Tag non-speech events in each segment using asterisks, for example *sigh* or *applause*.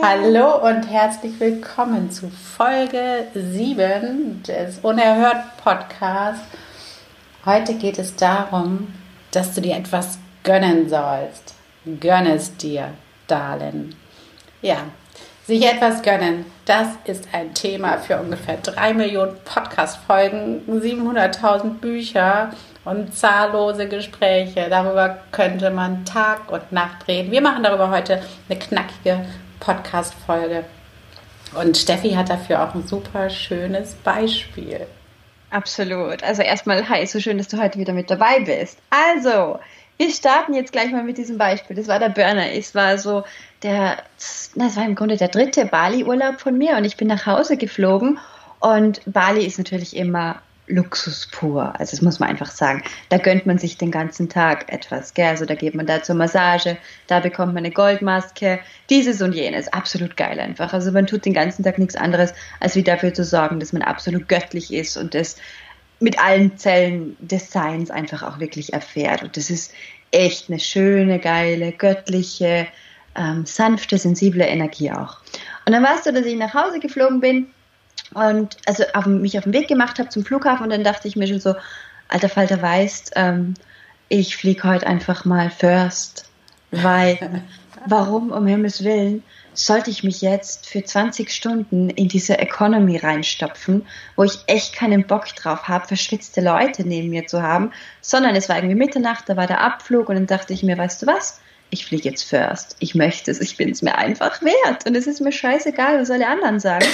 Hallo und herzlich willkommen zu Folge 7 des Unerhört Podcasts. Heute geht es darum, dass du dir etwas gönnen sollst. Gönn es dir, Darling. Ja, sich etwas gönnen, das ist ein Thema für ungefähr 3 Millionen Podcast-Folgen, 700.000 Bücher und zahllose Gespräche. Darüber könnte man Tag und Nacht reden. Wir machen darüber heute eine knackige Podcast-Folge. Und Steffi hat dafür auch ein super schönes Beispiel. Absolut. Also erstmal, hi, so schön, dass du heute wieder mit dabei bist. Also, wir starten jetzt gleich mal mit diesem Beispiel. Das war der Burner. Es war so der, das war im Grunde der dritte Bali-Urlaub von mir und ich bin nach Hause geflogen und Bali ist natürlich immer Luxus pur. Also das muss man einfach sagen. Da gönnt man sich den ganzen Tag etwas. Gell? Also da geht man da zur Massage, da bekommt man eine Goldmaske, dieses und jenes. Absolut geil einfach. Also man tut den ganzen Tag nichts anderes, als wie dafür zu sorgen, dass man absolut göttlich ist und das mit allen Zellen des Seins einfach auch wirklich erfährt. Und das ist echt eine schöne, geile, göttliche, ähm, sanfte, sensible Energie auch. Und dann war so, dass ich nach Hause geflogen bin und also auf, mich auf den Weg gemacht habe zum Flughafen und dann dachte ich mir schon so, alter Falter weißt, ähm, ich fliege heute einfach mal first, weil *laughs* warum um Himmels Willen sollte ich mich jetzt für 20 Stunden in diese Economy reinstopfen, wo ich echt keinen Bock drauf habe, verschwitzte Leute neben mir zu haben, sondern es war irgendwie Mitternacht, da war der Abflug und dann dachte ich mir, weißt du was? Ich fliege jetzt first. Ich möchte es. Ich bin es mir einfach wert. Und es ist mir scheißegal, was alle anderen sagen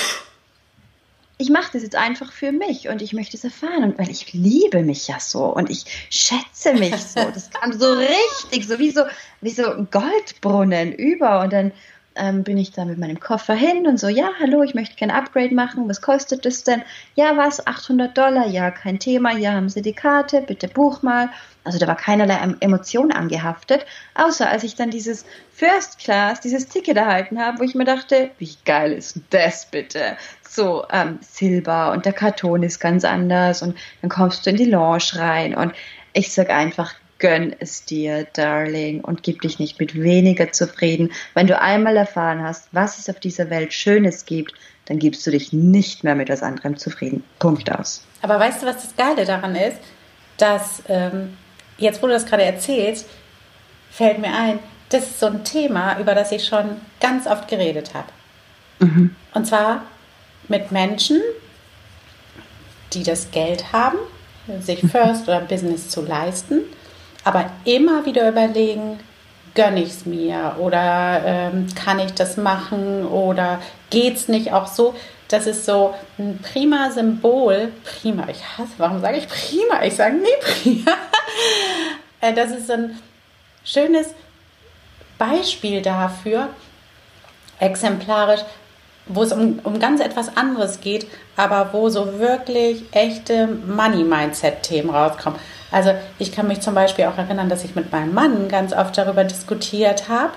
ich mache das jetzt einfach für mich und ich möchte es erfahren und weil ich liebe mich ja so und ich schätze mich so. Das *laughs* kam so richtig, so wie so, wie so ein Goldbrunnen über und dann ähm, bin ich da mit meinem Koffer hin und so, ja, hallo, ich möchte kein Upgrade machen, was kostet das denn? Ja, was, 800 Dollar? Ja, kein Thema, ja, haben Sie die Karte, bitte buch mal. Also da war keinerlei Emotion angehaftet, außer als ich dann dieses First Class, dieses Ticket erhalten habe, wo ich mir dachte, wie geil ist das bitte? so ähm, Silber und der Karton ist ganz anders und dann kommst du in die Lounge rein und ich sag einfach, gönn es dir, Darling, und gib dich nicht mit weniger zufrieden. Wenn du einmal erfahren hast, was es auf dieser Welt Schönes gibt, dann gibst du dich nicht mehr mit was anderem zufrieden. Punkt aus. Aber weißt du, was das Geile daran ist? Dass, ähm, jetzt wo du das gerade erzählst, fällt mir ein, das ist so ein Thema, über das ich schon ganz oft geredet habe. Mhm. Und zwar mit Menschen, die das Geld haben, sich *laughs* First oder Business zu leisten, aber immer wieder überlegen, gönne ich es mir oder ähm, kann ich das machen oder geht es nicht auch so? Das ist so ein prima Symbol. Prima, ich hasse, warum sage ich prima? Ich sage nie prima. *laughs* Äh, das ist ein schönes Beispiel dafür, exemplarisch, wo es um, um ganz etwas anderes geht, aber wo so wirklich echte Money-Mindset-Themen rauskommen. Also ich kann mich zum Beispiel auch erinnern, dass ich mit meinem Mann ganz oft darüber diskutiert habe.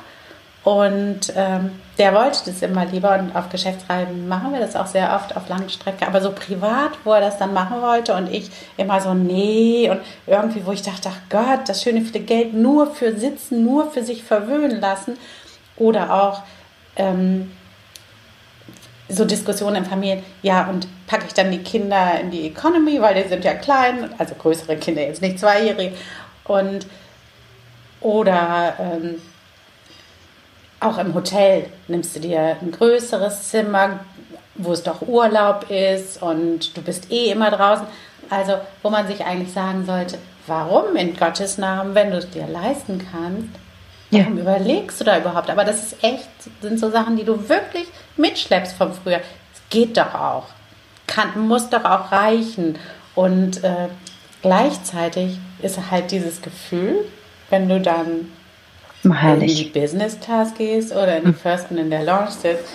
Und ähm, der wollte das immer lieber und auf Geschäftsreisen machen wir das auch sehr oft auf Langstrecke, aber so privat, wo er das dann machen wollte und ich immer so, nee, und irgendwie, wo ich dachte, ach Gott, das schöne viele Geld nur für Sitzen, nur für sich verwöhnen lassen. Oder auch, ähm, so Diskussionen in Familien, ja, und packe ich dann die Kinder in die Economy, weil die sind ja klein, also größere Kinder, jetzt nicht zweijährige. Und oder ähm, auch im Hotel nimmst du dir ein größeres Zimmer, wo es doch Urlaub ist und du bist eh immer draußen. Also, wo man sich eigentlich sagen sollte, warum in Gottes Namen, wenn du es dir leisten kannst, Warum ja. überlegst du da überhaupt? Aber das ist echt, sind so Sachen, die du wirklich mitschleppst von früher. Es geht doch auch. Kann, muss doch auch reichen. Und äh, gleichzeitig ist halt dieses Gefühl, wenn du dann in die Business Class gehst oder in die hm. First und in der Launch sitzt,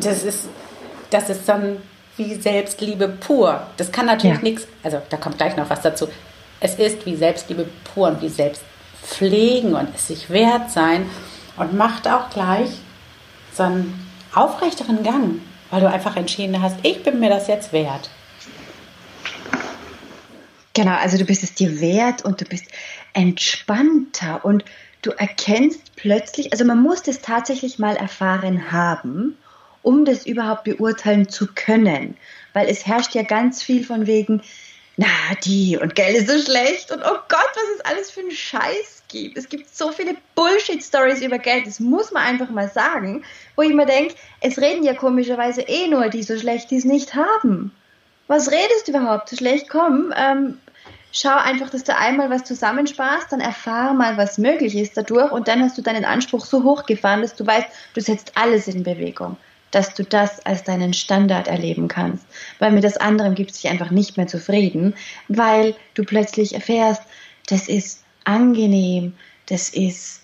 das ist, das ist dann wie Selbstliebe pur. Das kann natürlich ja. nichts, also da kommt gleich noch was dazu. Es ist wie Selbstliebe pur und wie Selbstpflegen und es sich wert sein und macht auch gleich so einen aufrechteren Gang, weil du einfach entschieden hast, ich bin mir das jetzt wert. Genau, also du bist es dir wert und du bist entspannter und du erkennst plötzlich, also man muss das tatsächlich mal erfahren haben, um das überhaupt beurteilen zu können. Weil es herrscht ja ganz viel von wegen, na, die und Geld ist so schlecht und oh Gott, was es alles für einen Scheiß gibt. Es gibt so viele Bullshit-Stories über Geld, das muss man einfach mal sagen, wo ich mir denke, es reden ja komischerweise eh nur die so schlecht, die es nicht haben. Was redest du überhaupt so schlecht? Komm, ähm, schau einfach, dass du einmal was zusammensparst, dann erfahr mal, was möglich ist dadurch und dann hast du deinen Anspruch so hochgefahren, dass du weißt, du setzt alles in Bewegung dass du das als deinen Standard erleben kannst. Weil mit das andere gibt es dich einfach nicht mehr zufrieden, weil du plötzlich erfährst, das ist angenehm, das ist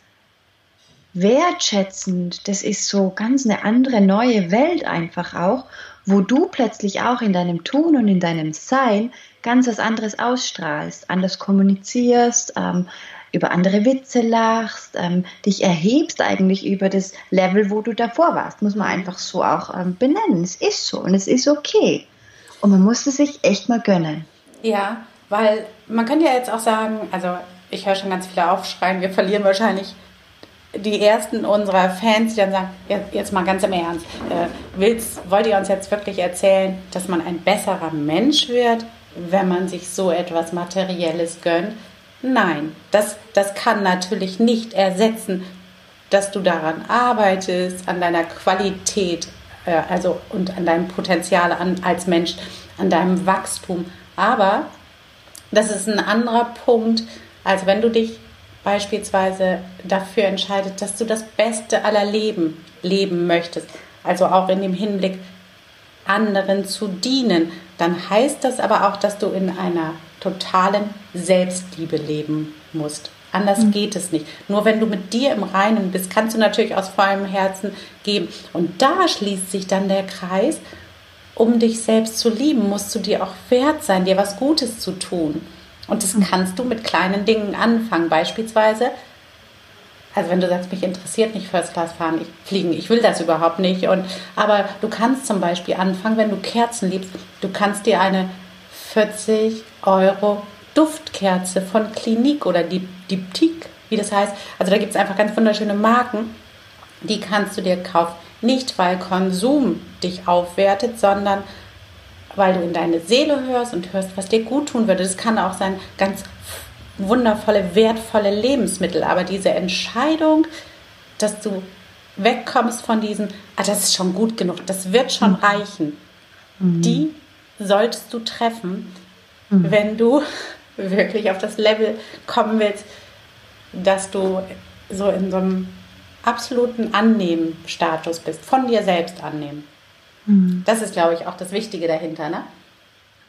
wertschätzend, das ist so ganz eine andere neue Welt einfach auch, wo du plötzlich auch in deinem Tun und in deinem Sein ganz was anderes ausstrahlst, anders kommunizierst, ähm, über andere Witze lachst, ähm, dich erhebst eigentlich über das Level, wo du davor warst. Muss man einfach so auch ähm, benennen. Es ist so und es ist okay. Und man muss es sich echt mal gönnen. Ja, weil man könnte ja jetzt auch sagen, also ich höre schon ganz viele aufschreien, wir verlieren wahrscheinlich die ersten unserer Fans, die dann sagen, jetzt mal ganz im Ernst, äh, willst, wollt ihr uns jetzt wirklich erzählen, dass man ein besserer Mensch wird, wenn man sich so etwas Materielles gönnt? Nein, das, das kann natürlich nicht ersetzen, dass du daran arbeitest, an deiner Qualität, äh, also und an deinem Potenzial an, als Mensch, an deinem Wachstum. Aber das ist ein anderer Punkt, als wenn du dich beispielsweise dafür entscheidest, dass du das Beste aller Leben leben möchtest. Also auch in dem Hinblick, anderen zu dienen. Dann heißt das aber auch, dass du in einer totalen Selbstliebe leben musst. Anders mhm. geht es nicht. Nur wenn du mit dir im Reinen bist, kannst du natürlich aus vollem Herzen geben. Und da schließt sich dann der Kreis. Um dich selbst zu lieben, musst du dir auch wert sein, dir was Gutes zu tun. Und das mhm. kannst du mit kleinen Dingen anfangen. Beispielsweise, also wenn du sagst, mich interessiert nicht First Class fahren, ich fliegen, ich will das überhaupt nicht. Und, aber du kannst zum Beispiel anfangen, wenn du Kerzen liebst, du kannst dir eine 40 Euro Duftkerze von Clinique oder Diptyque, wie das heißt. Also da gibt es einfach ganz wunderschöne Marken, die kannst du dir kaufen. Nicht, weil Konsum dich aufwertet, sondern weil du in deine Seele hörst und hörst, was dir gut tun würde. Das kann auch sein ganz wundervolle, wertvolle Lebensmittel. Aber diese Entscheidung, dass du wegkommst von diesem, ah, das ist schon gut genug, das wird schon mhm. reichen, mhm. die solltest du treffen, mhm. wenn du *laughs* wirklich auf das Level kommen willst, dass du so in so einem absoluten Annehmen-Status bist, von dir selbst annehmen. Mhm. Das ist, glaube ich, auch das Wichtige dahinter, ne?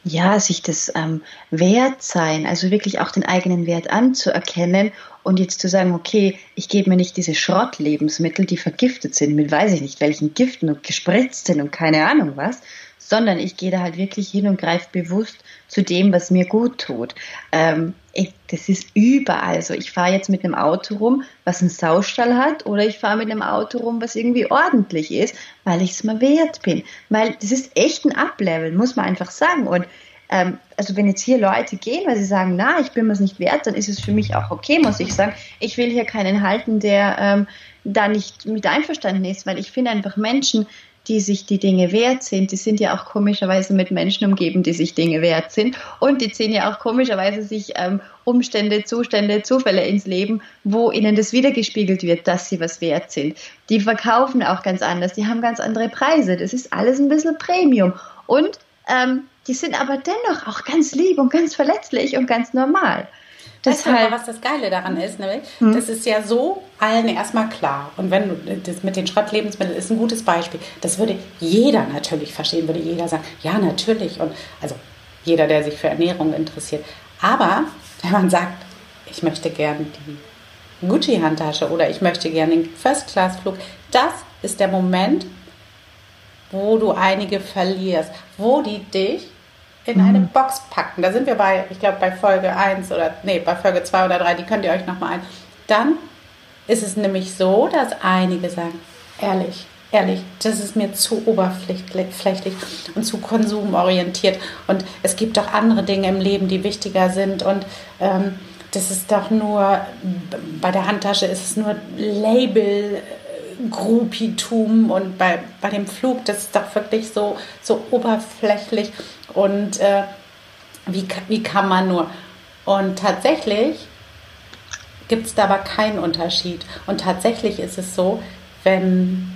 Ja, sich das ähm, Wertsein, also wirklich auch den eigenen Wert anzuerkennen und jetzt zu sagen, okay, ich gebe mir nicht diese Schrottlebensmittel, die vergiftet sind mit weiß ich nicht welchen Giften und gespritzt sind und keine Ahnung was, sondern ich gehe da halt wirklich hin und greife bewusst zu dem, was mir gut tut. Ähm, ich, das ist überall so. Ich fahre jetzt mit einem Auto rum, was einen Saustall hat, oder ich fahre mit einem Auto rum, was irgendwie ordentlich ist, weil ich es mir wert bin. Weil das ist echt ein Ablevel, muss man einfach sagen. Und ähm, also wenn jetzt hier Leute gehen, weil sie sagen, na, ich bin mir es nicht wert, dann ist es für mich auch okay, muss ich sagen. Ich will hier keinen halten, der ähm, da nicht mit einverstanden ist, weil ich finde einfach Menschen, die sich die Dinge wert sind, die sind ja auch komischerweise mit Menschen umgeben, die sich Dinge wert sind. Und die ziehen ja auch komischerweise sich ähm, Umstände, Zustände, Zufälle ins Leben, wo ihnen das wiedergespiegelt wird, dass sie was wert sind. Die verkaufen auch ganz anders, die haben ganz andere Preise. Das ist alles ein bisschen Premium. Und ähm, die sind aber dennoch auch ganz lieb und ganz verletzlich und ganz normal. Weißt du aber, was das Geile daran ist, nämlich, hm. das ist ja so allen erstmal klar. Und wenn du das mit den Schrottlebensmitteln ist ein gutes Beispiel. Das würde jeder natürlich verstehen, würde jeder sagen, ja, natürlich. Und also jeder, der sich für Ernährung interessiert. Aber wenn man sagt, ich möchte gerne die Gucci-Handtasche oder ich möchte gerne den First-Class-Flug, das ist der Moment, wo du einige verlierst, wo die dich in mhm. eine Box packen. Da sind wir bei, ich glaube, bei Folge 1 oder, nee, bei Folge 2 oder 3, die könnt ihr euch nochmal ein. Dann ist es nämlich so, dass einige sagen, ehrlich, ehrlich, das ist mir zu oberflächlich und zu konsumorientiert. Und es gibt doch andere Dinge im Leben, die wichtiger sind. Und ähm, das ist doch nur, bei der Handtasche ist es nur Label. Gruppitum und bei, bei dem Flug, das ist doch wirklich so, so oberflächlich und äh, wie, wie kann man nur? Und tatsächlich gibt es da aber keinen Unterschied. Und tatsächlich ist es so, wenn,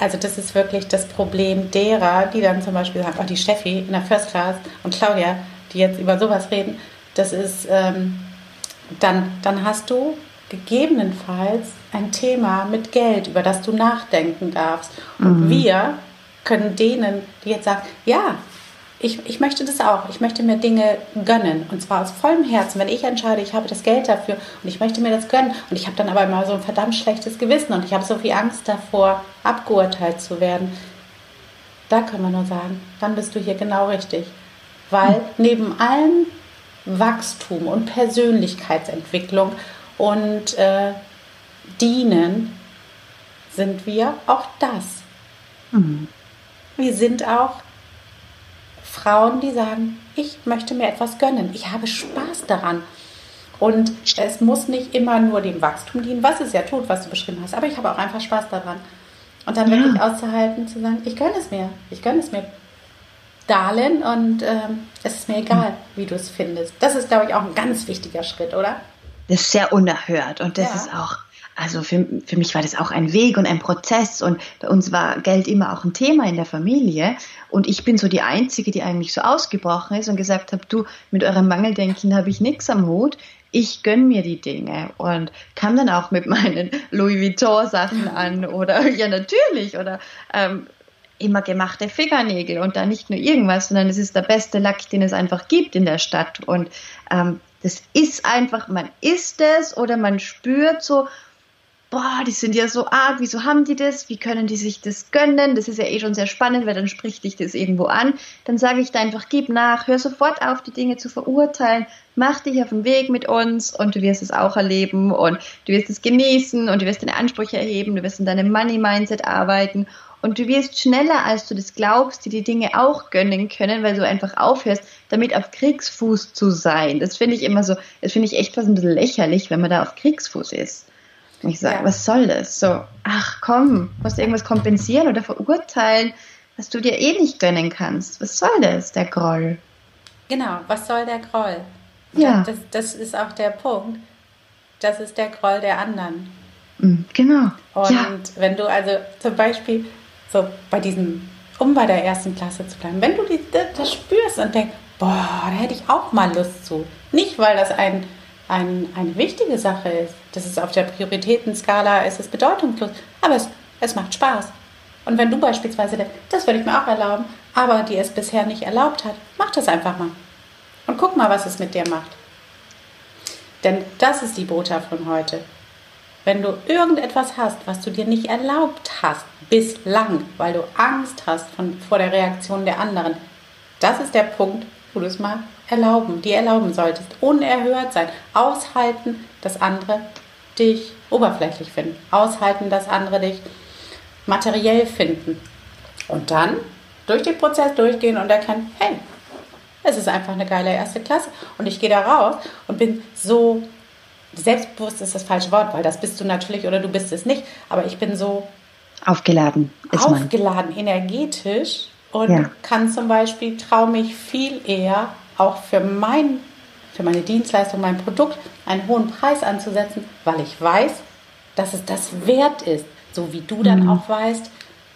also das ist wirklich das Problem derer, die dann zum Beispiel sagen, oh, die Steffi in der First Class und Claudia, die jetzt über sowas reden, das ist, ähm, dann, dann hast du gegebenenfalls ein Thema mit Geld, über das du nachdenken darfst. Und mhm. wir können denen, die jetzt sagen, ja, ich, ich möchte das auch. Ich möchte mir Dinge gönnen. Und zwar aus vollem Herzen. Wenn ich entscheide, ich habe das Geld dafür und ich möchte mir das gönnen. Und ich habe dann aber immer so ein verdammt schlechtes Gewissen und ich habe so viel Angst davor, abgeurteilt zu werden. Da können wir nur sagen, dann bist du hier genau richtig. Weil hm. neben allem Wachstum und Persönlichkeitsentwicklung und äh, Dienen sind wir auch das. Mhm. Wir sind auch Frauen, die sagen, ich möchte mir etwas gönnen, ich habe Spaß daran. Und es muss nicht immer nur dem Wachstum dienen, was es ja tut, was du beschrieben hast, aber ich habe auch einfach Spaß daran. Und dann ja. wirklich auszuhalten, zu sagen, ich gönne es mir, ich gönne es mir, Darlin, und ähm, es ist mir egal, wie du es findest. Das ist, glaube ich, auch ein ganz wichtiger Schritt, oder? Das ist sehr unerhört und das ja. ist auch also für, für mich war das auch ein Weg und ein Prozess und bei uns war Geld immer auch ein Thema in der Familie und ich bin so die Einzige, die eigentlich so ausgebrochen ist und gesagt habe, du, mit eurem Mangeldenken habe ich nichts am Hut, ich gönne mir die Dinge und kam dann auch mit *laughs* meinen Louis Vuitton Sachen an oder ja natürlich oder ähm, immer gemachte Fingernägel und da nicht nur irgendwas, sondern es ist der beste Lack, den es einfach gibt in der Stadt und ähm, das ist einfach, man isst es oder man spürt so, boah, die sind ja so arg, wieso haben die das? Wie können die sich das gönnen? Das ist ja eh schon sehr spannend, weil dann spricht dich das irgendwo an. Dann sage ich da einfach, gib nach, hör sofort auf, die Dinge zu verurteilen, mach dich auf den Weg mit uns und du wirst es auch erleben und du wirst es genießen und du wirst deine Ansprüche erheben, du wirst in deinem Money-Mindset arbeiten und du wirst schneller, als du das glaubst, dir die Dinge auch gönnen können, weil du einfach aufhörst, damit auf Kriegsfuß zu sein. Das finde ich immer so, das finde ich echt fast ein bisschen lächerlich, wenn man da auf Kriegsfuß ist. Und ich sage, ja. was soll das? So, ach komm, musst du irgendwas kompensieren oder verurteilen, was du dir eh nicht gönnen kannst. Was soll das, der Groll? Genau, was soll der Groll? Ja. Das, das ist auch der Punkt. Das ist der Groll der anderen. Mm, genau. Und ja. wenn du also zum Beispiel so bei diesem, um bei der ersten Klasse zu bleiben, wenn du die, das spürst und denkst, boah, da hätte ich auch mal Lust zu. Nicht, weil das ein ein, eine wichtige Sache ist. Das ist auf der Prioritätenskala, ist bedeutungslos, aber es, es macht Spaß. Und wenn du beispielsweise denkst, das würde ich mir auch erlauben, aber die es bisher nicht erlaubt hat, mach das einfach mal. Und guck mal, was es mit dir macht. Denn das ist die Botschaft von heute. Wenn du irgendetwas hast, was du dir nicht erlaubt hast, bislang, weil du Angst hast von, vor der Reaktion der anderen, das ist der Punkt, wo du es mal erlauben, die erlauben solltest. Unerhört sein. Aushalten, dass andere dich oberflächlich finden. Aushalten, dass andere dich materiell finden. Und dann durch den Prozess durchgehen und erkennen, hey, es ist einfach eine geile erste Klasse. Und ich gehe da raus und bin so selbstbewusst ist das falsche Wort, weil das bist du natürlich oder du bist es nicht. Aber ich bin so aufgeladen, ist aufgeladen, man. energetisch und ja. kann zum Beispiel, traue mich viel eher auch für, mein, für meine Dienstleistung, mein Produkt einen hohen Preis anzusetzen, weil ich weiß, dass es das wert ist. So wie du dann mhm. auch weißt,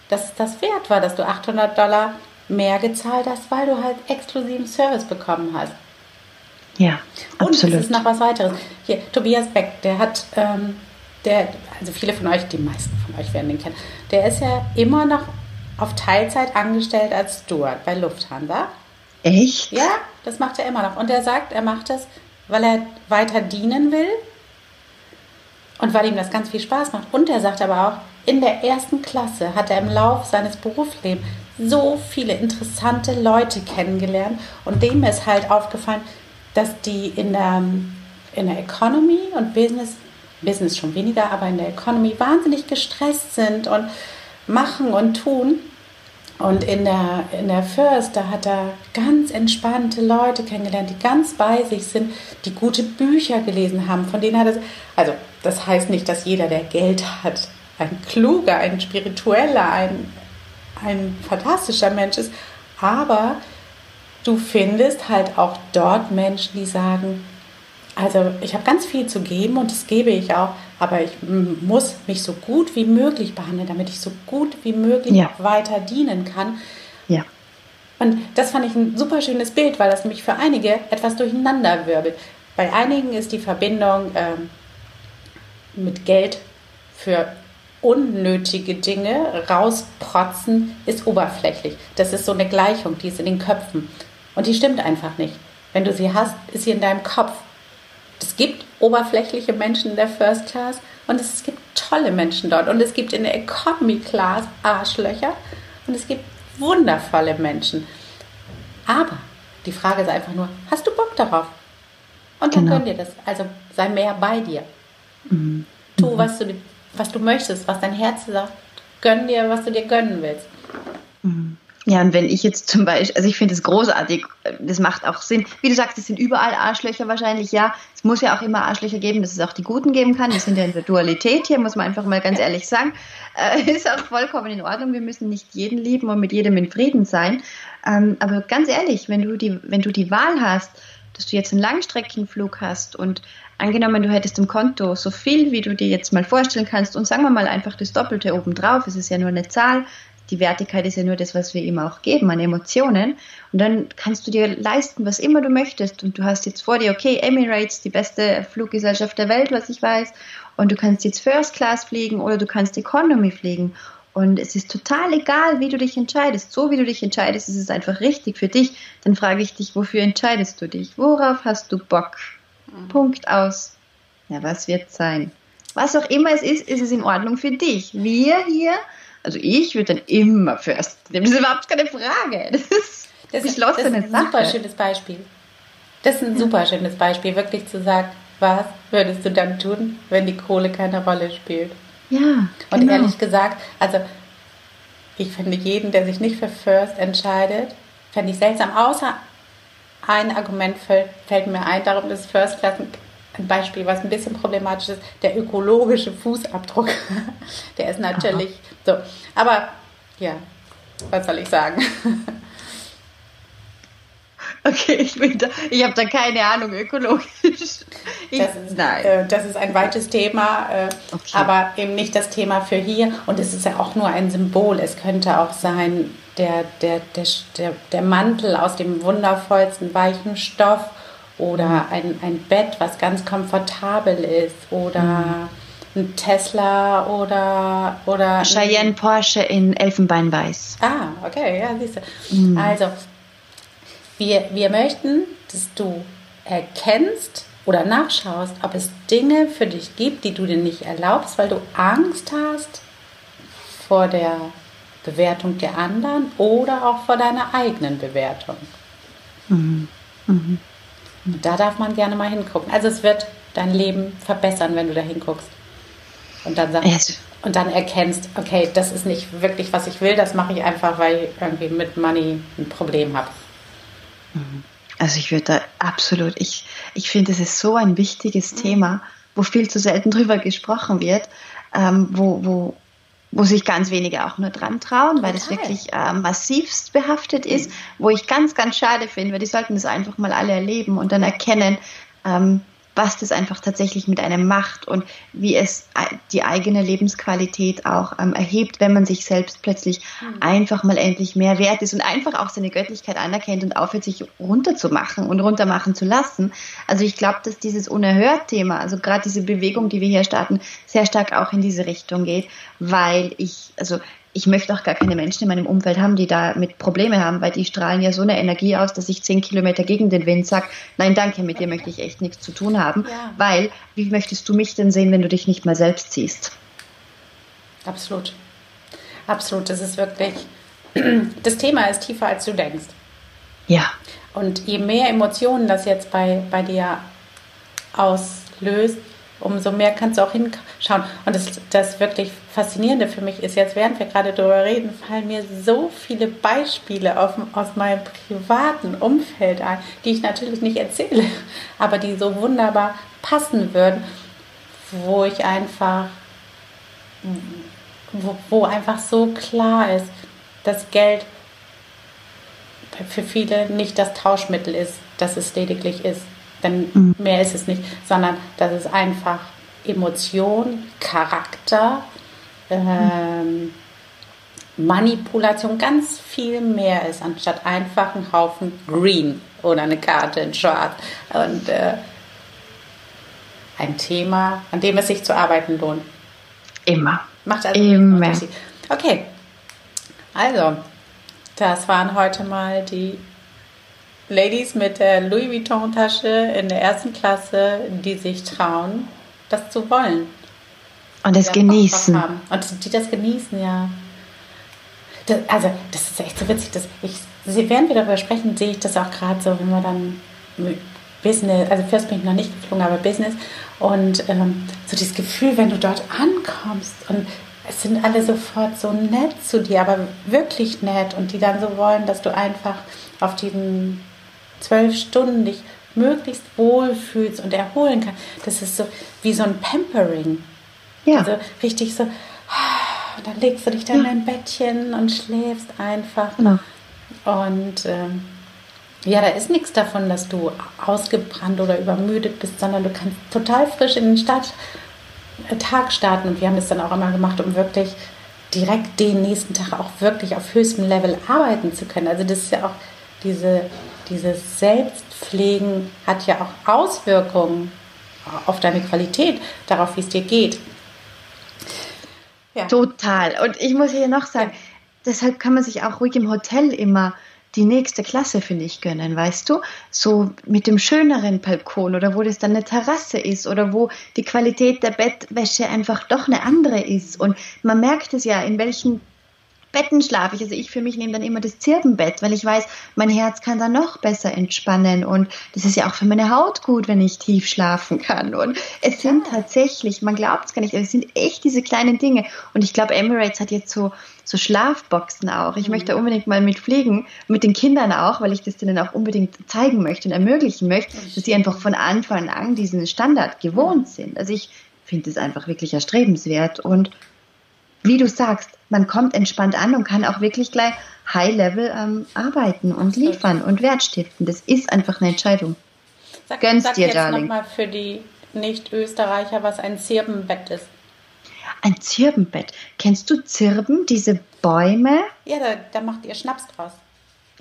dass es das wert war, dass du 800 Dollar mehr gezahlt hast, weil du halt exklusiven Service bekommen hast. Ja, absolut. Und es ist noch was weiteres. Hier, Tobias Beck, der hat, ähm, der, also viele von euch, die meisten von euch werden den kennen, der ist ja immer noch auf Teilzeit angestellt als Steward bei Lufthansa. Echt? Ja, das macht er immer noch. Und er sagt, er macht das, weil er weiter dienen will Und weil ihm das ganz viel Spaß macht. Und er sagt aber auch, in der ersten Klasse hat er im Lauf seines Berufslebens so viele interessante Leute kennengelernt. Und dem ist halt aufgefallen, dass die in der, in der Economy und Business, Business schon weniger, aber in der Economy wahnsinnig gestresst sind und machen und tun. Und in der, in der First, da hat er ganz entspannte Leute kennengelernt, die ganz bei sich sind, die gute Bücher gelesen haben, von denen hat er, also das heißt nicht, dass jeder, der Geld hat, ein kluger, ein spiritueller, ein, ein fantastischer Mensch ist, aber du findest halt auch dort Menschen, die sagen, also ich habe ganz viel zu geben und das gebe ich auch, aber ich muss mich so gut wie möglich behandeln, damit ich so gut wie möglich ja. weiter dienen kann. Ja. Und das fand ich ein super schönes Bild, weil das nämlich für einige etwas durcheinander wirbelt. Bei einigen ist die Verbindung ähm, mit Geld für unnötige Dinge rausprotzen, ist oberflächlich. Das ist so eine Gleichung, die ist in den Köpfen. Und die stimmt einfach nicht. Wenn du sie hast, ist sie in deinem Kopf. Es gibt oberflächliche Menschen in der First Class und es gibt tolle Menschen dort. Und es gibt in der Economy Class Arschlöcher und es gibt wundervolle Menschen. Aber die Frage ist einfach nur, hast du Bock darauf? Und dann genau. gönn dir das. Also sei mehr bei dir. Mhm. Tu, was du, was du möchtest, was dein Herz sagt. Gönn dir, was du dir gönnen willst. Mhm. Ja, und wenn ich jetzt zum Beispiel, also ich finde es großartig, das macht auch Sinn. Wie du sagst, es sind überall Arschlöcher wahrscheinlich, ja. Es muss ja auch immer Arschlöcher geben, dass es auch die Guten geben kann. Wir sind ja in der Dualität hier, muss man einfach mal ganz ehrlich sagen. Äh, ist auch vollkommen in Ordnung. Wir müssen nicht jeden lieben und mit jedem in Frieden sein. Ähm, aber ganz ehrlich, wenn du die, wenn du die Wahl hast, dass du jetzt einen Langstreckenflug hast und angenommen, du hättest im Konto so viel, wie du dir jetzt mal vorstellen kannst und sagen wir mal einfach das Doppelte obendrauf, es ist ja nur eine Zahl, die Wertigkeit ist ja nur das, was wir ihm auch geben an Emotionen. Und dann kannst du dir leisten, was immer du möchtest. Und du hast jetzt vor dir, okay, Emirates, die beste Fluggesellschaft der Welt, was ich weiß. Und du kannst jetzt First Class fliegen oder du kannst Economy fliegen. Und es ist total egal, wie du dich entscheidest. So wie du dich entscheidest, ist es einfach richtig für dich. Dann frage ich dich, wofür entscheidest du dich? Worauf hast du Bock? Mhm. Punkt aus. Ja, was wird sein? Was auch immer es ist, ist es in Ordnung für dich. Wir hier also ich würde dann immer First nehmen. Das ist überhaupt keine Frage. Das ist das ist, das ist ein super schönes Beispiel. Das ist ein super schönes Beispiel, wirklich zu sagen, was würdest du dann tun, wenn die Kohle keine Rolle spielt? Ja. Und genau. ehrlich gesagt, also ich finde jeden, der sich nicht für First entscheidet, fände ich seltsam. Außer ein Argument fällt, fällt mir ein, darum, dass First Class ein Beispiel, was ein bisschen problematisch ist, der ökologische Fußabdruck. *laughs* Der ist natürlich Aha. so. Aber ja, was soll ich sagen? *laughs* Okay, ich, ich habe da keine Ahnung ökologisch. Ich, das, ist, nein. Äh, das ist ein weites Thema, äh, okay. aber eben nicht das Thema für hier. Und es ist ja auch nur ein Symbol. Es könnte auch sein, der, der, der, der, der Mantel aus dem wundervollsten weichen Stoff oder ein, ein Bett, was ganz komfortabel ist oder mhm. ein Tesla oder oder Cheyenne Porsche in Elfenbeinweiß. Ah, okay, ja, siehst du. Mhm. Also wir, wir möchten, dass du erkennst oder nachschaust, ob es Dinge für dich gibt, die du dir nicht erlaubst, weil du Angst hast vor der Bewertung der anderen oder auch vor deiner eigenen Bewertung. Mhm. Mhm. Und da darf man gerne mal hingucken. Also es wird dein Leben verbessern, wenn du da hinguckst. Und dann sagst yes. und dann erkennst, okay, das ist nicht wirklich, was ich will, das mache ich einfach, weil ich irgendwie mit Money ein Problem habe. Mhm. Also ich würde da absolut, ich, ich finde, es ist so ein wichtiges mhm. Thema, wo viel zu selten drüber gesprochen wird, ähm, wo, wo, wo sich ganz wenige auch nur dran trauen, weil es wirklich äh, massivst behaftet ist, mhm. wo ich ganz, ganz schade finde, weil die sollten das einfach mal alle erleben und dann erkennen, ähm, was das einfach tatsächlich mit einem macht und wie es die eigene Lebensqualität auch ähm, erhebt, wenn man sich selbst plötzlich mhm. einfach mal endlich mehr wert ist und einfach auch seine Göttlichkeit anerkennt und aufhört, sich runterzumachen und runtermachen zu lassen. Also ich glaube, dass dieses Unerhört-Thema, also gerade diese Bewegung, die wir hier starten, sehr stark auch in diese Richtung geht, weil ich, also ich möchte auch gar keine Menschen in meinem Umfeld haben, die da mit Probleme haben, weil die strahlen ja so eine Energie aus, dass ich zehn Kilometer gegen den Wind sage, nein, danke, mit dir möchte ich echt nichts zu tun haben, ja. weil wie möchtest du mich denn sehen, wenn du dich nicht mal selbst siehst? Absolut. Absolut. Das ist wirklich, *clears throat* das Thema ist tiefer, als du denkst. Ja. Und je mehr Emotionen das jetzt bei, bei dir auslöst, umso mehr kannst du auch hinschauen. Und das, das wirklich Faszinierende für mich ist, jetzt während wir gerade darüber reden, fallen mir so viele Beispiele auf, aus meinem privaten Umfeld ein, die ich natürlich nicht erzähle, aber die so wunderbar passen würden, wo ich einfach, wo, wo einfach so klar ist, dass Geld für viele nicht das Tauschmittel ist, das es lediglich ist. Denn mhm. mehr ist es nicht, sondern dass es einfach Emotion, Charakter, ähm, Manipulation ganz viel mehr ist, anstatt einfach ein Haufen Green oder eine Karte in Schwarz. Und äh, ein Thema, an dem es sich zu arbeiten lohnt. Immer. Macht also Immer. Okay, also, das waren heute mal die Ladies mit der Louis Vuitton-Tasche in der ersten Klasse, die sich trauen, das zu wollen. Und es genießen. Und die das genießen, ja. Das, also, das ist echt so witzig. Dass ich, während wir darüber sprechen, sehe ich das auch gerade so, wenn wir dann Business, also First bin ich noch nicht geflogen, aber Business. Und ähm, so dieses Gefühl, wenn du dort ankommst und es sind alle sofort so nett zu dir, aber wirklich nett und die dann so wollen, dass du einfach auf diesen zwölf Stunden dich möglichst wohl fühlst und erholen kannst. Das ist so wie so ein Pampering. Ja. Also richtig so, und dann legst du dich dann ja. in dein Bettchen und schläfst einfach. Genau. Und ähm, ja, da ist nichts davon, dass du ausgebrannt oder übermüdet bist, sondern du kannst total frisch in den Start, äh, Tag starten. Und wir haben das dann auch immer gemacht, um wirklich direkt den nächsten Tag auch wirklich auf höchstem Level arbeiten zu können. Also das ist ja auch diese dieses Selbstpflegen hat ja auch Auswirkungen auf deine Qualität, darauf, wie es dir geht. Ja. Total. Und ich muss hier noch sagen, ja. deshalb kann man sich auch ruhig im Hotel immer die nächste Klasse, finde ich, gönnen, weißt du? So mit dem schöneren Balkon oder wo das dann eine Terrasse ist oder wo die Qualität der Bettwäsche einfach doch eine andere ist. Und man merkt es ja, in welchen Betten schlafe ich. Also ich für mich nehme dann immer das Zirbenbett, weil ich weiß, mein Herz kann dann noch besser entspannen und das ist ja auch für meine Haut gut, wenn ich tief schlafen kann. Und es sind tatsächlich, man glaubt es gar nicht, es sind echt diese kleinen Dinge. Und ich glaube, Emirates hat jetzt so so Schlafboxen auch. Ich mhm. möchte unbedingt mal mitfliegen, mit den Kindern auch, weil ich das denen auch unbedingt zeigen möchte und ermöglichen möchte, dass sie einfach von Anfang an diesen Standard gewohnt sind. Also ich finde es einfach wirklich erstrebenswert und wie du sagst, man kommt entspannt an und kann auch wirklich gleich High-Level ähm, arbeiten und liefern und Wert stiften. Das ist einfach eine Entscheidung. Sag, Gönn's sag dir, jetzt Darling. nochmal für die Nicht-Österreicher, was ein Zirbenbett ist. Ein Zirbenbett. Kennst du Zirben, diese Bäume? Ja, da, da macht ihr Schnaps draus.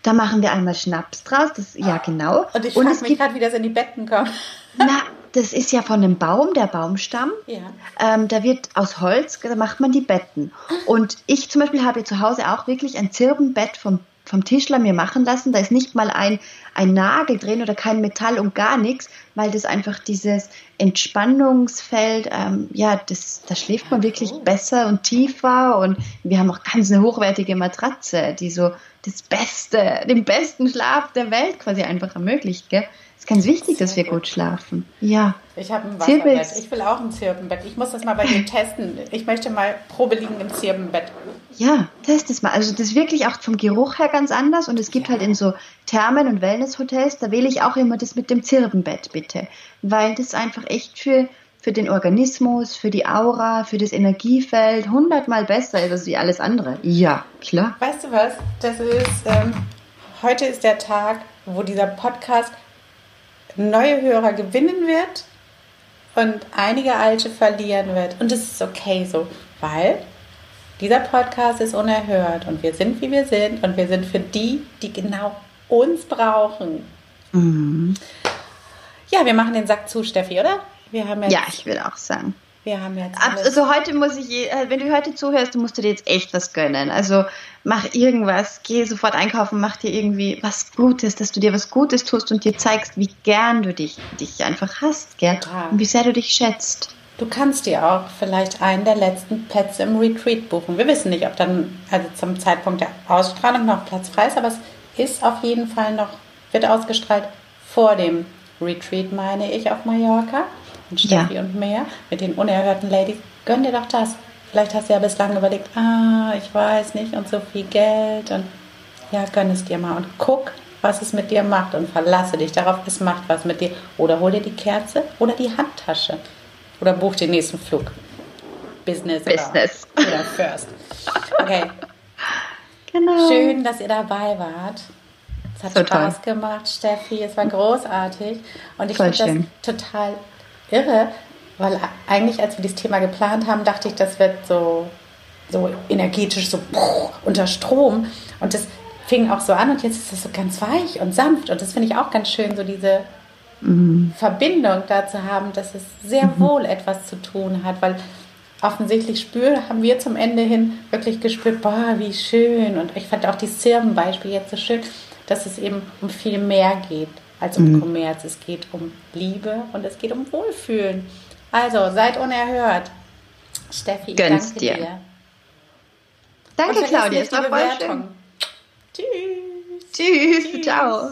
Da machen wir einmal Schnaps draus. Das, ja, genau. Und ich frage mich gerade, wie das in die Betten kommt. Na, *laughs* das ist ja von einem Baum, der Baumstamm. Ja. Ähm, da wird aus Holz, da macht man die Betten. Und ich zum Beispiel habe zu Hause auch wirklich ein Zirbenbett vom, vom Tischler mir machen lassen. Da ist nicht mal ein, ein Nagel drin oder kein Metall und gar nichts, weil das einfach dieses Entspannungsfeld, ähm, ja, das, da schläft man wirklich besser und tiefer. Und wir haben auch ganz eine hochwertige Matratze, die so das Beste, den besten Schlaf der Welt quasi einfach ermöglicht. Gell? Ist ganz wichtig, dass wir gut schlafen. Ja. Ich habe ein Wasserbett. Ich will auch ein Zirbenbett. Ich muss das mal bei dir *laughs* testen. Ich möchte mal Probe liegen im Zirbenbett. Ja, test es mal. Also das ist wirklich auch vom Geruch her ganz anders und es gibt ja. halt in so Thermen und Wellnesshotels, da wähle ich auch immer das mit dem Zirbenbett bitte, weil das einfach echt für für den Organismus, für die Aura, für das Energiefeld hundertmal besser ist als wie alles andere. Ja, klar. Weißt du was? Das ist ähm, heute ist der Tag, wo dieser Podcast neue Hörer gewinnen wird und einige alte verlieren wird. Und das ist okay so, weil dieser Podcast ist unerhört und wir sind, wie wir sind und wir sind für die, die genau uns brauchen. Mhm. Ja, wir machen den Sack zu, Steffi, oder? Wir haben jetzt, ja, ich will auch sagen. Wir haben jetzt. Also heute muss ich, äh, wenn du heute zuhörst, musst du dir jetzt echt was gönnen. Also mach irgendwas, geh sofort einkaufen, mach dir irgendwie was Gutes, dass du dir was Gutes tust und dir zeigst, wie gern du dich, dich einfach hast, gell? Ja. Und wie sehr du dich schätzt. Du kannst dir auch vielleicht einen der letzten Plätze im Retreat buchen. Wir wissen nicht, ob dann also zum Zeitpunkt der Ausstrahlung noch Platz frei ist, aber es ist auf jeden Fall noch, wird ausgestrahlt vor dem Retreat, meine ich, auf Mallorca. Und Steffi ja. und mehr mit den unerhörten Ladies. Gönn dir doch das. Vielleicht hast du ja bislang überlegt, ah, ich weiß nicht und so viel Geld und ja, gönn es dir mal und guck, was es mit dir macht und verlasse dich darauf, es macht was mit dir. Oder hol dir die Kerze oder die Handtasche. Oder buch den nächsten Flug. Business, Business. Oder, oder First. Okay. Genau. Schön, dass ihr dabei wart. Es hat so Spaß toll. gemacht, Steffi. Es war großartig. Und ich finde das total irre, weil eigentlich, als wir dieses Thema geplant haben, dachte ich, das wird so, so energetisch, so unter Strom. Und das fing auch so an und jetzt ist es so ganz weich und sanft. Und das finde ich auch ganz schön, so diese mhm. Verbindung da zu haben, dass es sehr mhm. wohl etwas zu tun hat, weil offensichtlich spüren, haben wir zum Ende hin wirklich gespürt, boah, wie schön. Und ich fand auch die Zirbenbeispiel jetzt so schön, dass es eben um viel mehr geht als um mhm. Kommerz. Es geht um Liebe und es geht um Wohlfühlen. Also, seid unerhört. Steffi, Gönn's danke dir. dir. Danke, Claudia. Es war voll schön. Tschüss. Tschüss. Tschüss. Ciao.